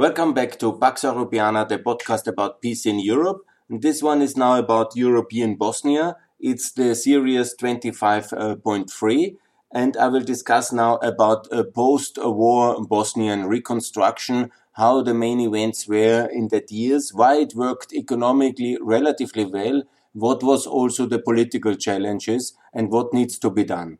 Welcome back to Pax Europiana, the podcast about peace in Europe. This one is now about European Bosnia. It's the series 25.3 and I will discuss now about a post-war Bosnian reconstruction, how the main events were in that years, why it worked economically relatively well, what was also the political challenges and what needs to be done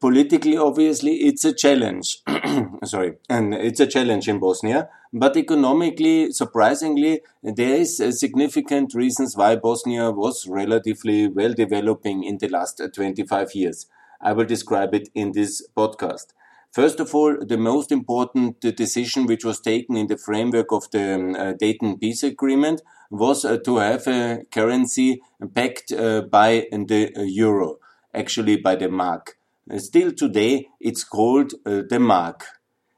politically, obviously, it's a challenge. Sorry, and it's a challenge in Bosnia. But economically, surprisingly, there is significant reasons why Bosnia was relatively well developing in the last 25 years. I will describe it in this podcast. First of all, the most important decision which was taken in the framework of the um, uh, Dayton Peace Agreement was uh, to have a currency backed uh, by the euro, actually by the mark. Still today, it's called uh, the mark.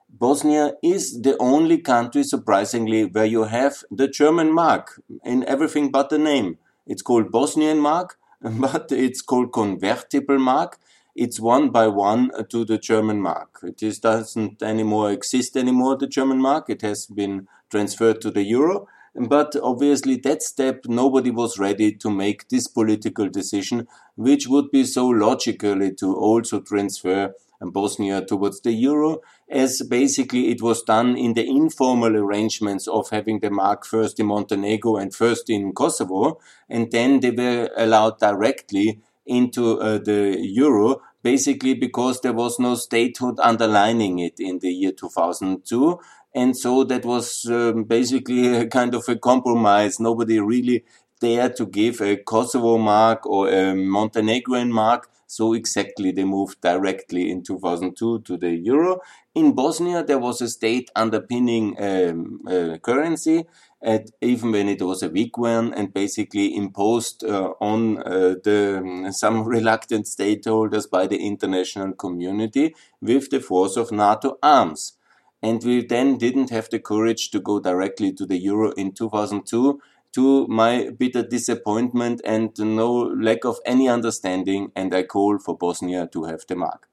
Bosnia is the only country, surprisingly, where you have the German mark in everything but the name. It's called Bosnian mark, but it's called convertible mark. It's one by one to the German mark. It doesn't anymore exist anymore, the German mark. It has been transferred to the euro. But obviously, that step, nobody was ready to make this political decision, which would be so logically to also transfer Bosnia towards the euro, as basically it was done in the informal arrangements of having the mark first in Montenegro and first in Kosovo, and then they were allowed directly into uh, the euro, basically because there was no statehood underlining it in the year 2002. And so that was um, basically a kind of a compromise. Nobody really dared to give a Kosovo mark or a Montenegrin mark. So exactly they moved directly in 2002 to the euro. In Bosnia, there was a state underpinning um, uh, currency, at, even when it was a weak one, and basically imposed uh, on uh, the um, some reluctant stakeholders by the international community with the force of NATO arms. And we then didn't have the courage to go directly to the euro in 2002 to my bitter disappointment and no lack of any understanding. And I call for Bosnia to have the mark.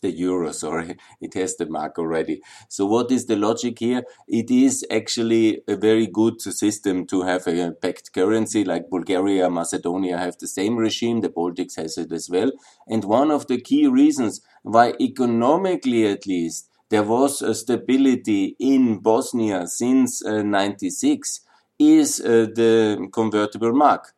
The euro, sorry, it has the mark already. So what is the logic here? It is actually a very good system to have a packed currency like Bulgaria, Macedonia have the same regime. The Baltics has it as well. And one of the key reasons why economically at least there was a stability in Bosnia since uh, 96 is uh, the convertible mark.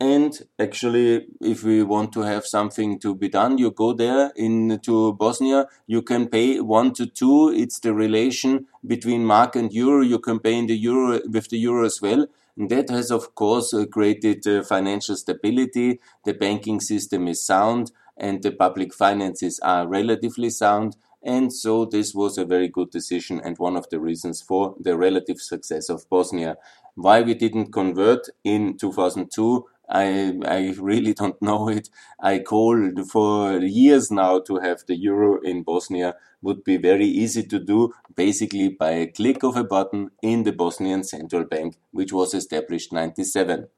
And actually, if we want to have something to be done, you go there into Bosnia. You can pay one to two. It's the relation between mark and euro. You can pay in the euro with the euro as well. And that has, of course, uh, created uh, financial stability. The banking system is sound and the public finances are relatively sound. And so this was a very good decision and one of the reasons for the relative success of Bosnia. Why we didn't convert in 2002, I, I really don't know it. I called for years now to have the euro in Bosnia would be very easy to do basically by a click of a button in the Bosnian Central Bank, which was established 97.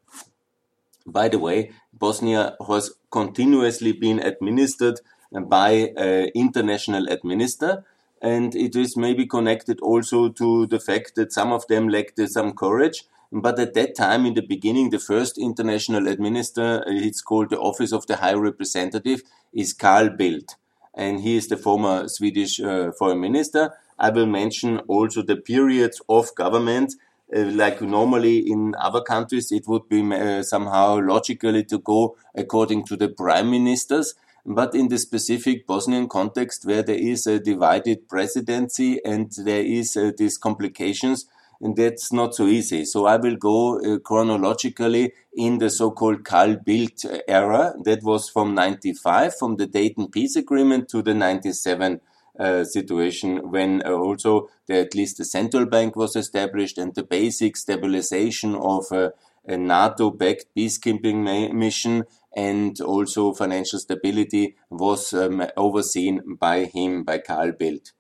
By the way, Bosnia has continuously been administered by an international administrator. And it is maybe connected also to the fact that some of them lacked some courage. But at that time, in the beginning, the first international administrator, it's called the Office of the High Representative, is Carl Bildt. And he is the former Swedish uh, foreign minister. I will mention also the periods of government uh, like normally in other countries, it would be uh, somehow logically to go according to the prime ministers but in the specific Bosnian context where there is a divided presidency and there is uh, these complications, and that's not so easy. So I will go uh, chronologically in the so-called Carl Bildt era. That was from 95, from the Dayton Peace Agreement to the 97 uh, situation when uh, also the, at least the central bank was established and the basic stabilization of uh, a NATO-backed peacekeeping mission and also financial stability was um, overseen by him, by Carl Bildt.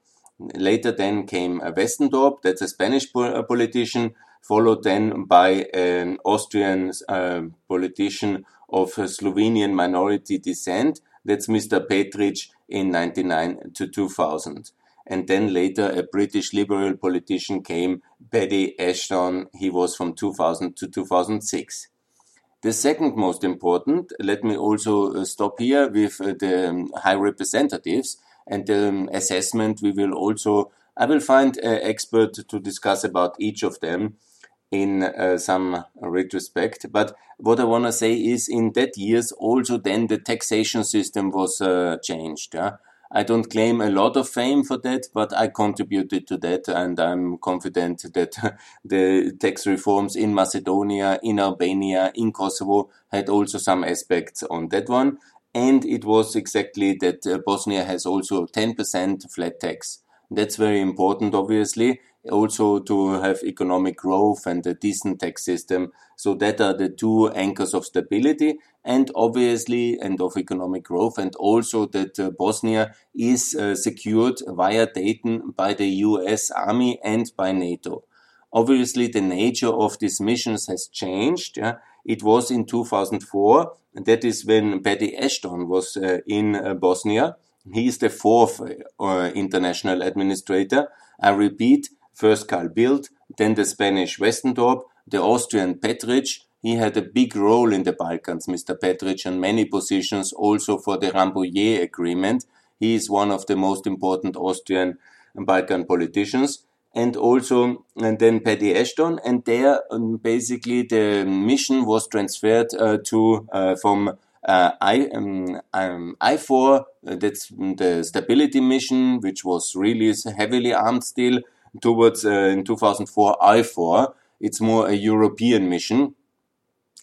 Later then came Westendorp, that's a Spanish politician, followed then by an Austrian uh, politician of Slovenian minority descent, that's Mr. Petritsch in 99 to 2000. and then later a British liberal politician came, Paddy Ashdown. He was from 2000 to 2006. The second most important, let me also uh, stop here with uh, the um, high representatives and the um, assessment. We will also, I will find an expert to discuss about each of them in uh, some retrospect. But what I want to say is in that years also then the taxation system was uh, changed. Yeah? I don't claim a lot of fame for that, but I contributed to that, and I'm confident that the tax reforms in Macedonia, in Albania, in Kosovo had also some aspects on that one. And it was exactly that uh, Bosnia has also 10% flat tax. That's very important, obviously, also to have economic growth and a decent tax system. So that are the two anchors of stability and obviously and of economic growth and also that uh, Bosnia is uh, secured via Dayton by the US army and by NATO. Obviously the nature of these missions has changed. Yeah? It was in 2004. That is when Paddy Ashdown was uh, in uh, Bosnia. He is the fourth uh, international administrator. I repeat, First Carl Bildt, then the Spanish Westendorp, the Austrian Petritsch. He had a big role in the Balkans, Mr. Petritsch, on many positions, also for the Rambouillet Agreement. He is one of the most important Austrian Balkan politicians. And also, and then Paddy Ashdown, and there um, basically the mission was transferred uh, to uh, from uh, I, um, um, SFOR, uh, that's the stability mission, which was really heavily armed still, towards uh, in 2004 EUFOR. It's more a European mission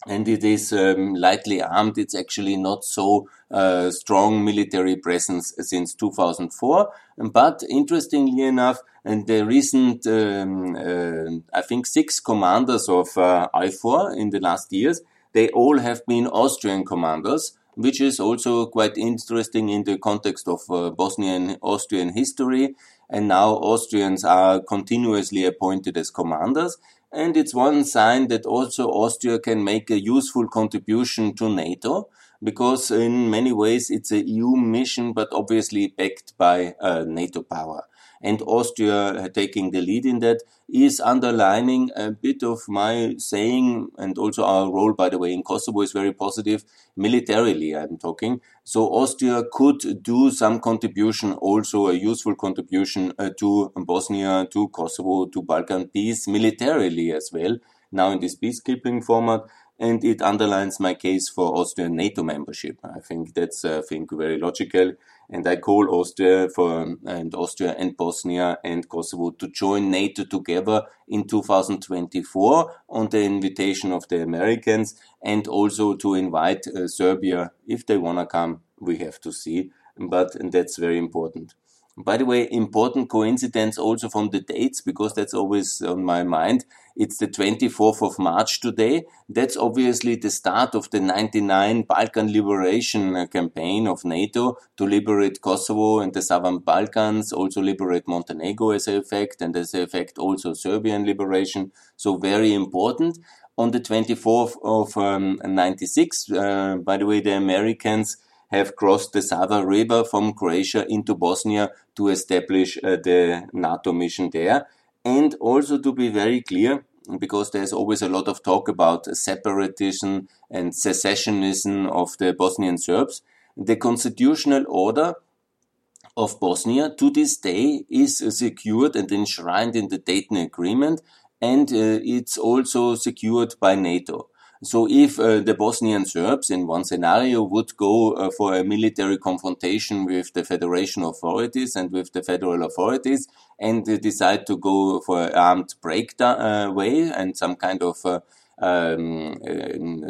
and it is um, lightly armed. It's actually not so uh, strong military presence since 2004. But interestingly enough, and the recent, um, uh, I think, six commanders of uh, EUFOR in the last years, they all have been Austrian commanders, which is also quite interesting in the context of uh, Bosnian Austrian history and now Austrians are continuously appointed as commanders. And it's one sign that also Austria can make a useful contribution to NATO because in many ways it's a EU mission, but obviously backed by uh, NATO power and Austria taking the lead in that is underlining a bit of my saying and also our role, by the way, in Kosovo is very positive militarily. I'm talking. So Austria could do some contribution, also a useful contribution uh, to Bosnia, to Kosovo, to Balkan peace militarily as well. Now in this peacekeeping format and it underlines my case for Austrian NATO membership. I think that's, uh, I think, very logical. And I call Austria for, and Austria and Bosnia and Kosovo to join NATO together in 2024 on the invitation of the Americans and also to invite uh, Serbia if they want to come. We have to see, but that's very important. By the way, important coincidence also from the dates, because that's always on my mind. It's the 24th of March today. That's obviously the start of the 99 Balkan liberation campaign of NATO to liberate Kosovo and the Southern Balkans, also liberate Montenegro as a effect, and as a effect also Serbian liberation. So very important. On the 24th of um, 96, uh, by the way, the Americans have crossed the Sava River from Croatia into Bosnia to establish uh, the NATO mission there. And also to be very clear, because there's always a lot of talk about separatism and secessionism of the Bosnian Serbs, the constitutional order of Bosnia to this day is secured and enshrined in the Dayton Agreement, and uh, it's also secured by NATO. So if uh, the Bosnian Serbs in one scenario would go uh, for a military confrontation with the federation authorities and with the federal authorities and uh, decide to go for an armed breakdown uh, way and some kind of uh, um,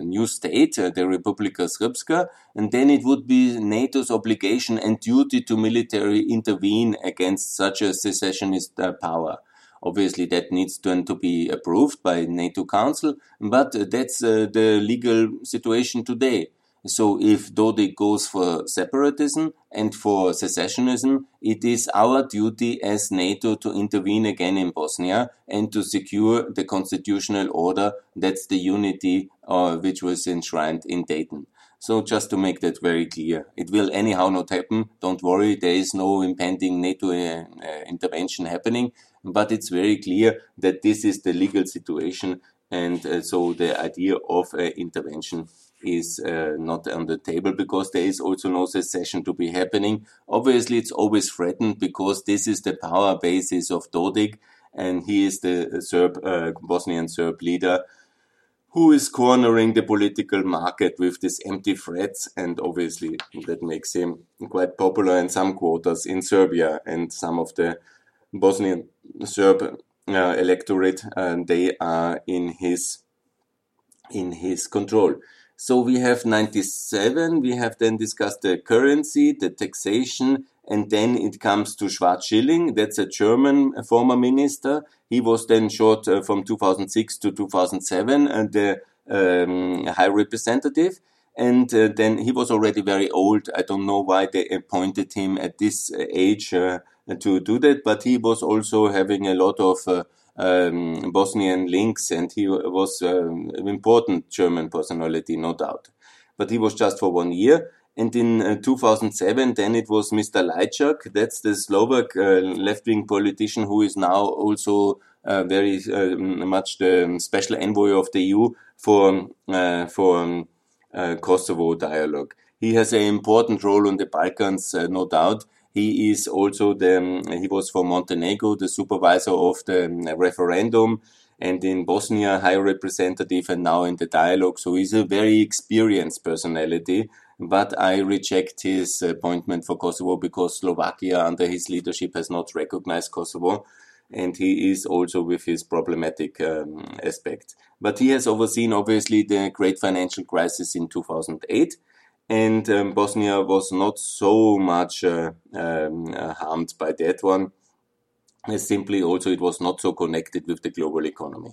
new state, uh, the Republika Srpska, and then it would be NATO's obligation and duty to military intervene against such a secessionist power. Obviously, that needs then to be approved by NATO Council, but that's uh, the legal situation today. So if Dodik goes for separatism and for secessionism, it is our duty as NATO to intervene again in Bosnia and to secure the constitutional order. That's the unity uh, which was enshrined in Dayton. So just to make that very clear, it will anyhow not happen. Don't worry, there is no impending NATO uh, uh, intervention happening, but it's very clear that this is the legal situation, and uh, so the idea of uh, intervention is uh, not on the table because there is also no secession to be happening. Obviously, it's always threatened because this is the power basis of Dodik, and he is the Serb uh, Bosnian Serb leader who is cornering the political market with these empty threats. And obviously, that makes him quite popular in some quarters in Serbia and some of the Bosnian Serb uh, electorate. Uh, they are in his in his control. So we have 97. We have then discussed the currency, the taxation, and then it comes to Schwarz-Schilling. That's a German former minister. He was then short uh, from 2006 to 2007 and uh, the um, high representative. And uh, then he was already very old. I don't know why they appointed him at this age uh, to do that, but he was also having a lot of uh, um, Bosnian links, and he was um, an important German personality, no doubt. But he was just for one year. And in uh, 2007, then it was Mr. Lajčák. That's the Slovak uh, left-wing politician who is now also uh, very uh, much the special envoy of the EU for uh, for um, uh, Kosovo dialogue. He has an important role on the Balkans, no doubt. He is also the um, he was for Montenegro the supervisor of the um, referendum and in Bosnia high representative and now in the dialogue. So he's a very experienced personality but I reject his appointment for Kosovo because Slovakia under his leadership has not recognized Kosovo and he is also with his problematic um, aspects. But he has overseen obviously the great financial crisis in 2008 and um, Bosnia was not so much uh, um, uh, harmed by that one. Simply also it was not so connected with the global economy.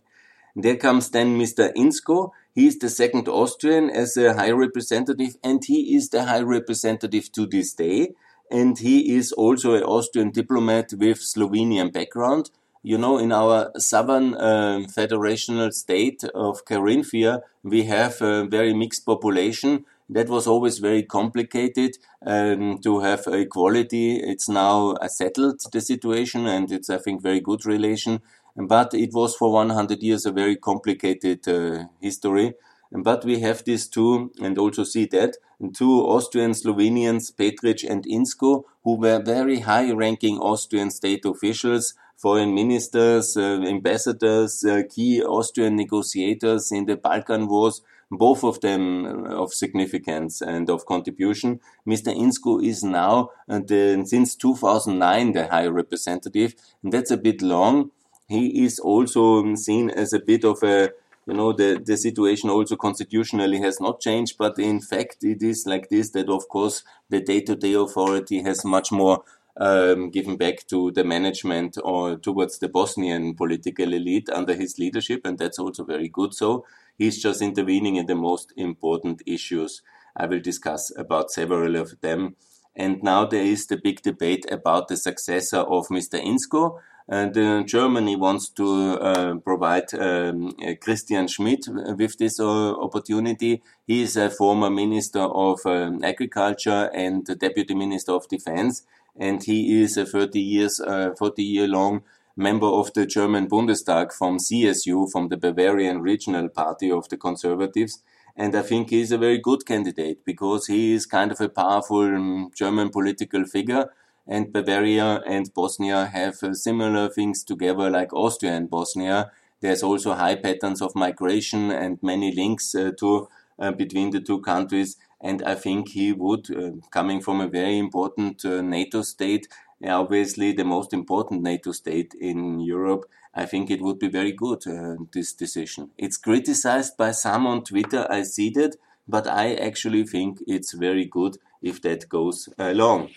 There comes then Mr. Inzko. He is the second Austrian as a high representative, and he is the high representative to this day. And he is also an Austrian diplomat with Slovenian background. You know, in our southern uh, federational state of Carinthia, we have a very mixed population. That was always very complicated um, to have equality. It's now settled the situation, and it's I think very good relation but it was for 100 years a very complicated uh, history. But we have these two, and also see that, two Austrian Slovenians, Petritsch and Inzko, who were very high ranking Austrian state officials, foreign ministers, uh, ambassadors, uh, key Austrian negotiators in the Balkan Wars, both of them uh, of significance and of contribution. Mr. Inzko is now, uh, the, since 2009, the high representative, and that's a bit long he is also seen as a bit of a you know the the situation also constitutionally has not changed but in fact it is like this that of course the day-to-day authority has much more um, given back to the management or towards the Bosnian political elite under his leadership, and that's also very good. So he's just intervening in the most important issues. I will discuss about several of them. And now there is the big debate about the successor of Mr. Inzko. And uh, Germany wants to uh, provide um, uh, Christian Schmidt with this opportunity. He is a former Minister of um, Agriculture and Deputy Minister of Defense, and he is a 30 years, 40 year long member of the German Bundestag from CSU, from the Bavarian Regional Party of the Conservatives. And I think he's a very good candidate because he is kind of a powerful um, German political figure and Bavaria and Bosnia have uh, similar things together like Austria and Bosnia. There's also high patterns of migration and many links uh, to uh, between the two countries. And I think he would, uh, coming from a very important uh, NATO state, obviously the most important NATO state in Europe, I think it would be very good, uh, this decision. It's criticized by some on Twitter, I see that, but I actually think it's very good if that goes along.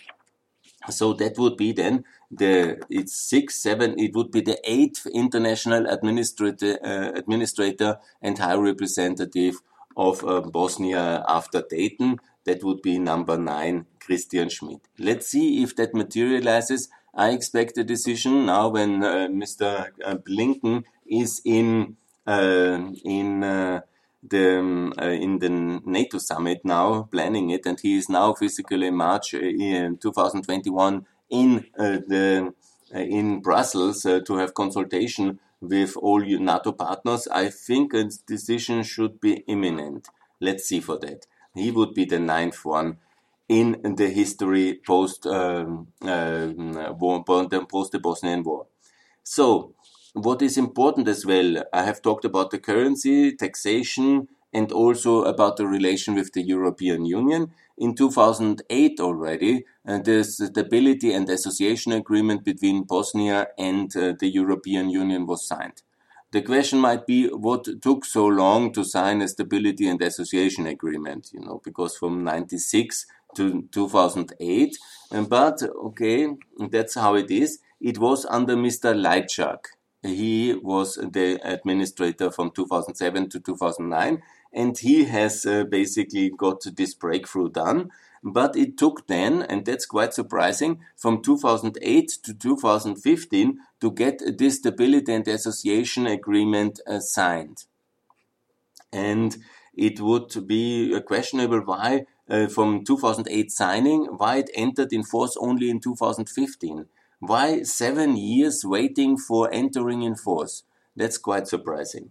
So that would be then the it's six seven it would be the eighth international administrator uh, administrator and high representative of uh, Bosnia after Dayton. That would be number nine, Christian Schmidt. Let's see if that materializes. I expect a decision now when uh, Mr. Uh, Blinken is in uh, in uh, the um, uh, in the NATO summit now, planning it, and he is now physically in March uh, in 2021 in uh, the in Brussels to have consultation with all NATO partners. I think a decision should be imminent. Let's see for that. He would be the ninth one in the history post um, uh, war, post the Bosnian War. So what is important as well, I have talked about the currency, taxation, and also about the relation with the European Union. In 2008 already, uh, the Stability and Association Agreement between Bosnia and uh, the European Union was signed. The question might be what took so long to sign a Stability and Association Agreement, you know, because from 96 to 2008, but okay, that's how it is. It was under Mr. Lajčák he was the administrator from 2007 to 2009, and he has uh, basically got this breakthrough done. But it took then, and that's quite surprising, from 2008 to 2015 to get this stability and association agreement uh, signed. And it would be questionable why, uh, from 2008 signing, why it entered in force only in 2015 why seven years waiting for entering in force? That's quite surprising.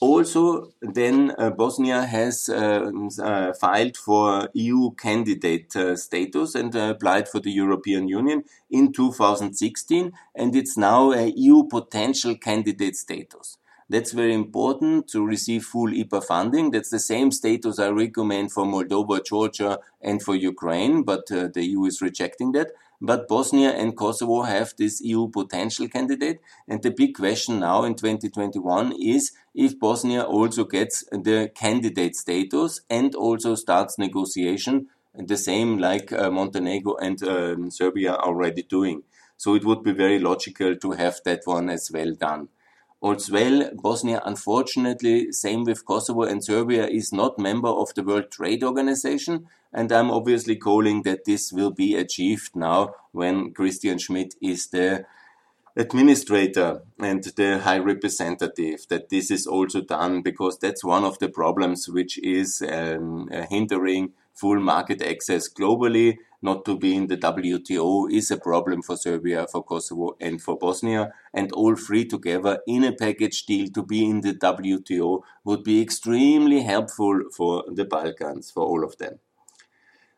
Also, then uh, Bosnia has uh, uh, filed for EU candidate uh, status and applied for the European Union in 2016, and it's now a EU potential candidate status. That's very important to receive full IPA funding. That's the same status I recommend for Moldova, Georgia, and for Ukraine, but uh, the EU is rejecting that. But Bosnia and Kosovo have this EU potential candidate. And the big question now in 2021 is if Bosnia also gets the candidate status and also starts negotiation, the same like uh, Montenegro and um, Serbia are already doing. So it would be very logical to have that one as well done. As well, Bosnia, unfortunately, same with Kosovo and Serbia, is not member of the World Trade Organization, and I'm obviously calling that this will be achieved now when Christian Schmidt is the administrator and the high representative that this is also done because that's one of the problems which is um, hindering full market access globally not to be in the WTO is a problem for Serbia, for Kosovo, and for Bosnia. And all three together in a package deal to be in the WTO would be extremely helpful for the Balkans, for all of them.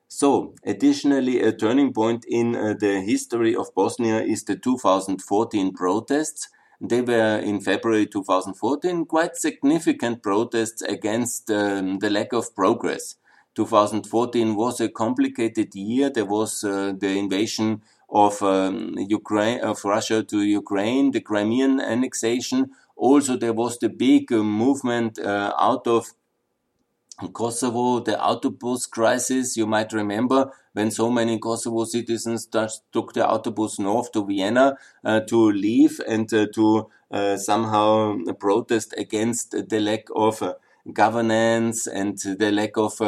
So, additionally, a turning point in uh, the history of Bosnia is the 2014 protests. They were in February 2014 quite significant protests against um, the lack of progress. 2014 was a complicated year. There was uh, the invasion of um, Ukraine, of Russia to Ukraine, the Crimean annexation. Also, there was the big uh, movement uh, out of Kosovo, the autobus crisis, you might remember when so many Kosovo citizens took the autobus north to Vienna uh, to leave and uh, to uh, somehow protest against the lack of governance and the lack of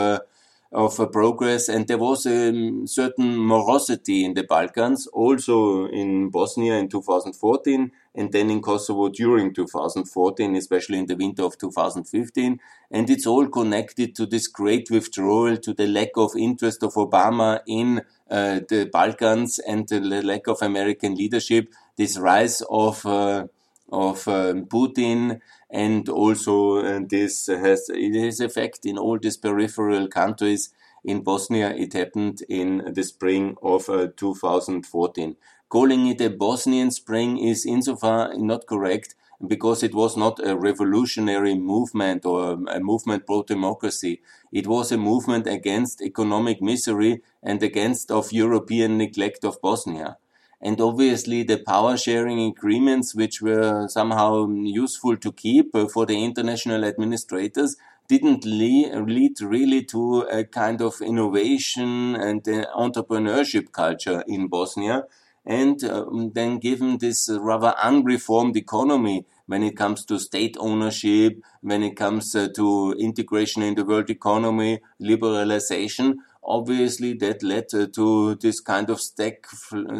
of progress. And there was a um, certain morosity in the Balkans, also in Bosnia in 2014, and then in Kosovo during 2014, especially in the winter of 2015. And it's all connected to this great withdrawal, to the lack of interest of Obama in uh, the Balkans and the lack of American leadership, this rise of uh, of um, Putin and also uh, this has it has effect in all these peripheral countries. In Bosnia, it happened in the spring of uh, 2014. Calling it a Bosnian spring is insofar not correct because it was not a revolutionary movement or a movement pro democracy. It was a movement against economic misery and against of European neglect of Bosnia and obviously the power sharing agreements which were somehow useful to keep uh, for the international administrators didn't lead really to a kind of innovation and entrepreneurship culture in Bosnia. And um, then given this rather unreformed economy when it comes to state ownership, when it comes uh, to integration in the world economy, liberalization, obviously that led uh, to this kind of stag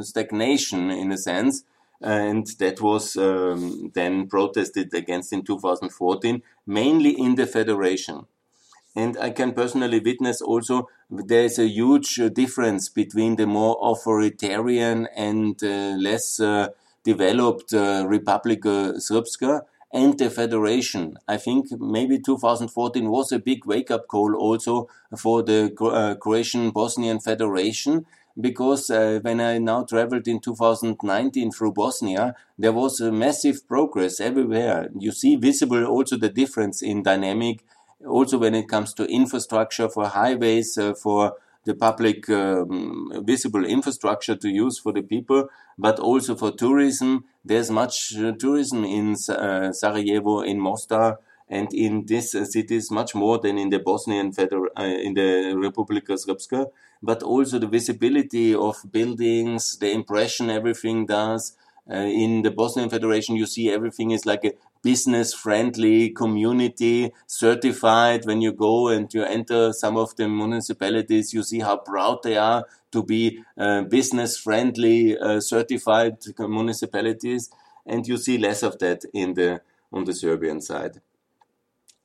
stagnation in a sense. and that was um, then protested against in 2014, mainly in the federation. And I can personally witness also there's a huge difference between the more authoritarian and uh, less uh, developed uh, Republika Srpska and the federation. I think maybe 2014 was a big wake up call also for the uh, Croatian Bosnian Federation because uh, when I now traveled in 2019 through Bosnia, there was a massive progress everywhere. You see visible also the difference in dynamic, also when it comes to infrastructure for highways, uh, for the public um, visible infrastructure to use for the people, but also for tourism. There's much uh, tourism in uh, Sarajevo, in Mostar, and in these uh, cities much more than in the Bosnian Feder- uh, in the Republika Srpska. But also the visibility of buildings, the impression everything does. Uh, in the Bosnian Federation, you see everything is like a business friendly community certified. When you go and you enter some of the municipalities you see how proud they are to be uh, business friendly uh, certified municipalities and you see less of that in the on the serbian side.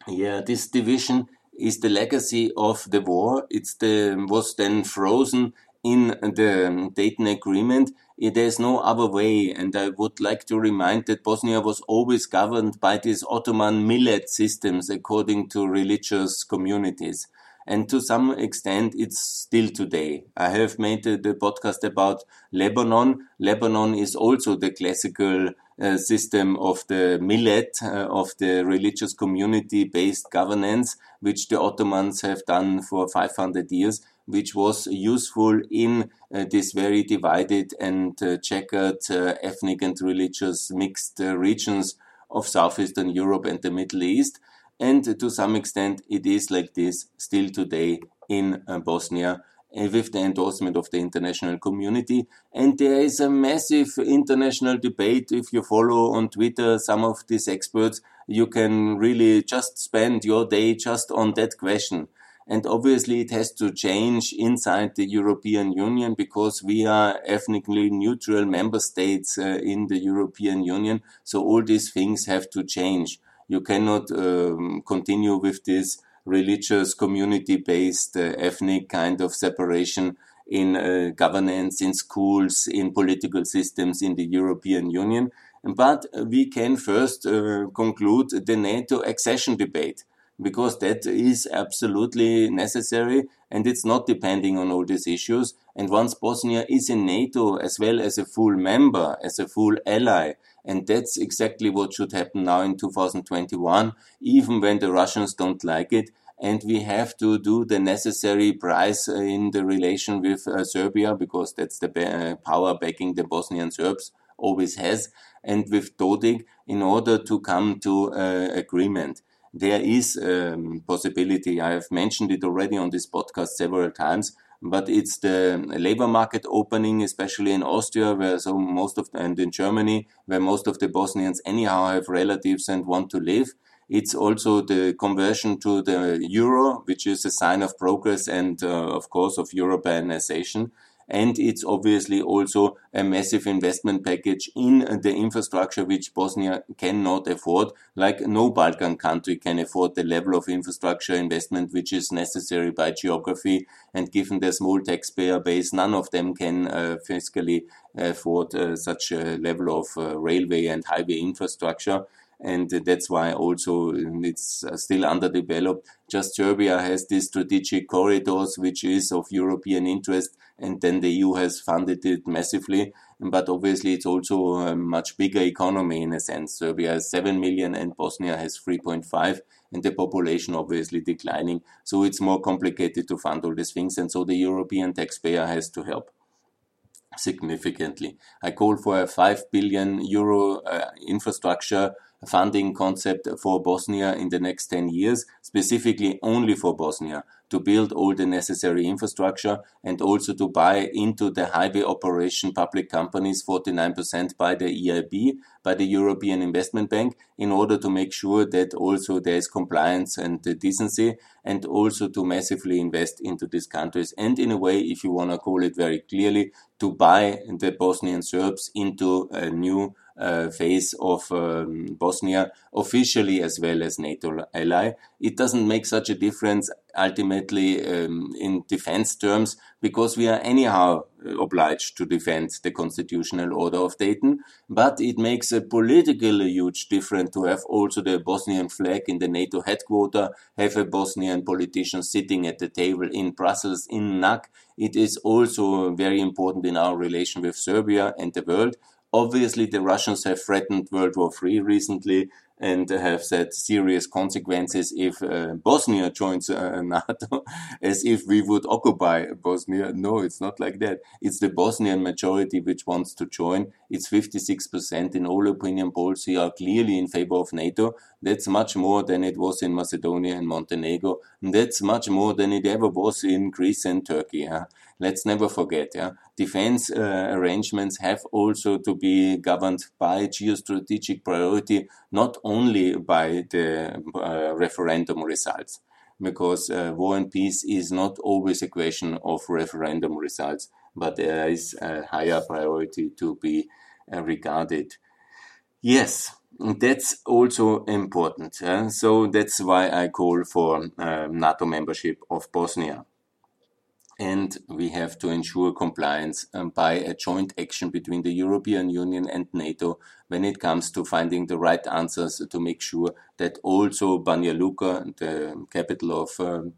Yeah this division is the legacy of the war. It's the was then frozen in the Dayton Agreement, there's no other way. And I would like to remind that Bosnia was always governed by these Ottoman millet systems according to religious communities. And to some extent, it's still today. I have made the, the podcast about Lebanon. Lebanon is also the classical uh, system of the millet, uh, of the religious community based governance, which the Ottomans have done for 500 years which was useful in uh, this very divided and uh, checkered uh, ethnic and religious mixed regions of southeastern Europe and the Middle East. And to some extent, it is like this still today in Bosnia with the endorsement of the international community. And there is a massive international debate. If you follow on Twitter some of these experts, you can really just spend your day just on that question. And obviously it has to change inside the European Union because we are ethnically neutral member states uh, in the European Union. So all these things have to change. You cannot um, continue with this religious community based uh, ethnic kind of separation in uh, governance, in schools, in political systems in the European Union. But we can first uh, conclude the NATO accession debate because that is absolutely necessary and it's not depending on all these issues. And once Bosnia is in NATO as well as a full member, as a full ally, and that's exactly what should happen now in 2021, even when the Russians don't like it. And we have to do the necessary price in the relation with uh, Serbia because that's the power backing the Bosnian Serbs always has, and with Dodik in order to come to uh, agreement there is a um, possibility. I have mentioned it already on this podcast several times, but it's the labor market opening, especially in Austria, where so most of and in Germany, where most of the Bosnians anyhow have relatives and want to live. It's also the conversion to the euro, which is a sign of progress and, uh, of course, of Europeanization and it's obviously also a massive investment package in the infrastructure which Bosnia cannot afford. Like no Balkan country can afford the level of infrastructure investment which is necessary by geography. And given their small taxpayer base, none of them can uh, fiscally afford uh, such a level of uh, railway and highway infrastructure and that's why also it's still underdeveloped. Just Serbia has these strategic corridors, which is of European interest, and then the EU has funded it massively. But obviously, it's also a much bigger economy in a sense. Serbia has 7 million and Bosnia has 3.5, and the population obviously declining. So it's more complicated to fund all these things, and so the European taxpayer has to help significantly. I call for a 5 billion euro uh, infrastructure funding concept for Bosnia in the next 10 years, specifically only for Bosnia to build all the necessary infrastructure and also to buy into the highway operation public companies 49% by the EIB, by the European Investment Bank, in order to make sure that also there is compliance and decency and also to massively invest into these countries. And in a way, if you want to call it very clearly, to buy the Bosnian Serbs into a new uh, phase of um, Bosnia officially as well as NATO ally. It doesn't make such a difference ultimately um, in defense terms because we are anyhow obliged to defend the constitutional order of Dayton, but it makes a politically huge difference to have also the Bosnian flag in the NATO headquarters, have a Bosnian politician sitting at the table in Brussels, in NAC. It is also very important in our relation with Serbia and the world. Obviously, the Russians have threatened World War III recently and have said serious consequences if uh, Bosnia joins uh, NATO, as if we would occupy Bosnia. No, it's not like that. It's the Bosnian majority which wants to join. It's 56% in all opinion polls who are clearly in favor of NATO. That's much more than it was in Macedonia and Montenegro. And that's much more than it ever was in Greece and Turkey. Huh? Let's never forget, yeah, defense uh, arrangements have also to be governed by geostrategic priority, not only by the uh, referendum results, because uh, war and peace is not always a question of referendum results, but there is a higher priority to be uh, regarded. Yes, that's also important. So that's why I call for uh, NATO membership of Bosnia and we have to ensure compliance um, by a joint action between the European Union and NATO when it comes to finding the right answers to make sure that also Banja Luka, the capital of um,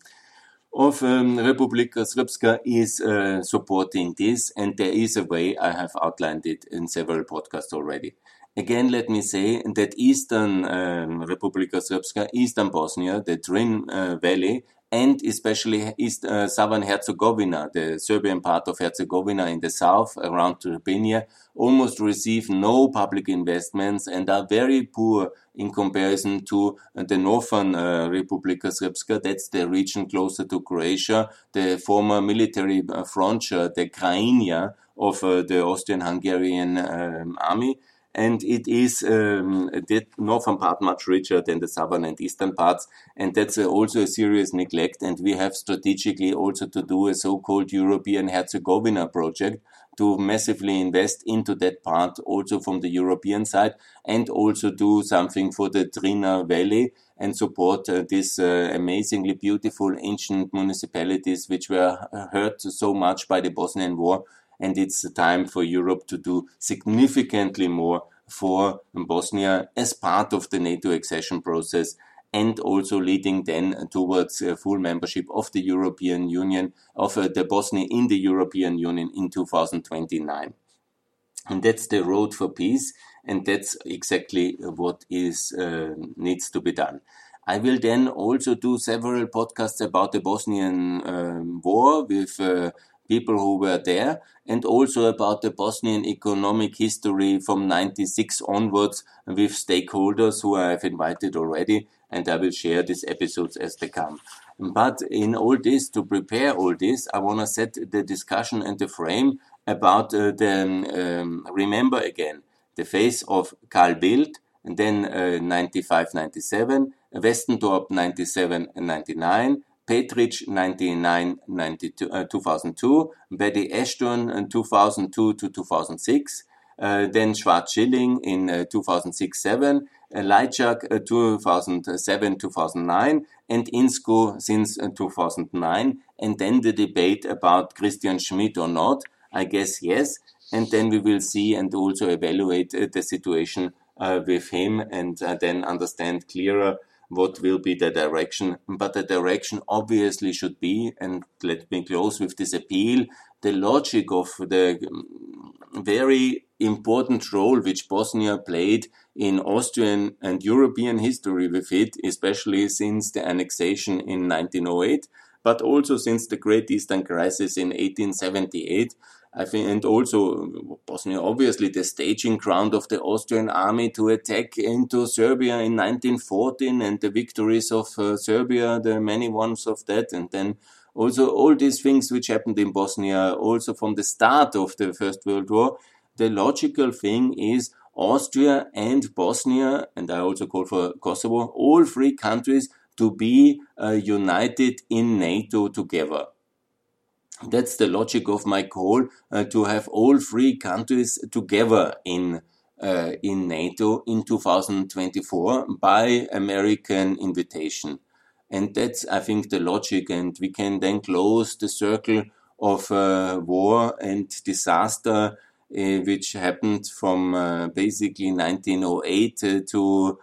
of um, Republika Srpska, is uh, supporting this, and there is a way. I have outlined it in several podcasts already. Again, let me say that Eastern um, Republika Srpska, Eastern Bosnia, the Drin uh, Valley, and especially East uh, Southern Herzegovina, the Serbian part of Herzegovina in the south around Trebinje, almost receive no public investments and are very poor in comparison to uh, the northern uh, Republika Srpska. That's the region closer to Croatia, the former military uh, frontier, the Krajina of uh, the Austrian-Hungarian um, army and it is um, the northern part much richer than the southern and eastern parts, and that's uh, also a serious neglect. And we have strategically also to do a so-called European Herzegovina project to massively invest into that part, also from the European side, and also do something for the Drina Valley and support uh, these uh, amazingly beautiful ancient municipalities which were hurt so much by the Bosnian War and it's the time for Europe to do significantly more for Bosnia as part of the NATO accession process and also leading then towards full membership of the European Union, of uh, the Bosnia in the European Union in 2029. And that's the road for peace, and that's exactly what is uh, needs to be done. I will then also do several podcasts about the Bosnian um, war with uh, people who were there, and also about the Bosnian economic history from 96 onwards with stakeholders who I have invited already, and I will share these episodes as they come. But in all this, to prepare all this, I want to set the discussion and the frame about uh, the, um, remember again, the phase of Carl Bildt, and then uh, 95 97, Westendorp 97 and 99, Petritsch 99 92, uh, 2002, Paddy Ashdown 2002 to 2006, uh, then Schwarz-Schilling in uh, 2006-7, uh, uh, 2007-2009, and Inzko since uh, 2009, and then the debate about Christian Schmidt or not. I guess yes, and then we will see and also evaluate uh, the situation with him, and then understand clearer what will be the direction. But the direction obviously should be, and let me close with this appeal, the logic of the um, very important role which Bosnia played in Austrian and European history with it, especially since the annexation in 1908, but also since the Great Eastern Crisis in 1878. I think, and also Bosnia, obviously the staging ground of the Austrian army to attack into Serbia in 1914 and the victories of uh, Serbia, the many ones of that, and then also all these things which happened in Bosnia, also from the start of the First World War. The logical thing is Austria and Bosnia, and I also call for Kosovo, all three countries to be uh, united in NATO together. That's the logic of my call uh, to have all three countries together in uh, in NATO in 2024 by American invitation. And that's, I think, the logic. And we can then close the circle of uh, war and disaster, uh, which happened from uh, basically 1908 uh, to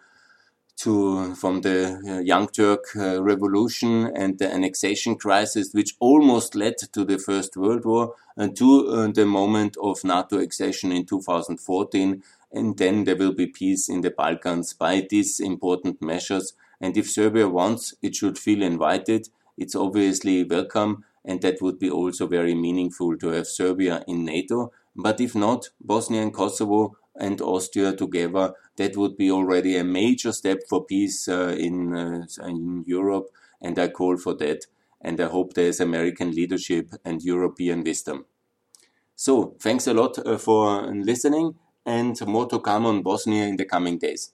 to from the uh, Young Turk uh, Revolution and the annexation crisis, which almost led to the First World War, and to uh, the moment of NATO accession in 2014. And then there will be peace in the Balkans by these important measures. And if Serbia wants, it should feel invited. It's obviously welcome, and that would be also very meaningful to have Serbia in NATO. But if not, Bosnia and Kosovo and Austria together, that would be already a major step for peace uh, in, uh, in Europe. And I call for that. And I hope there's American leadership and European wisdom. So thanks a lot uh, for listening and more to come on Bosnia in the coming days.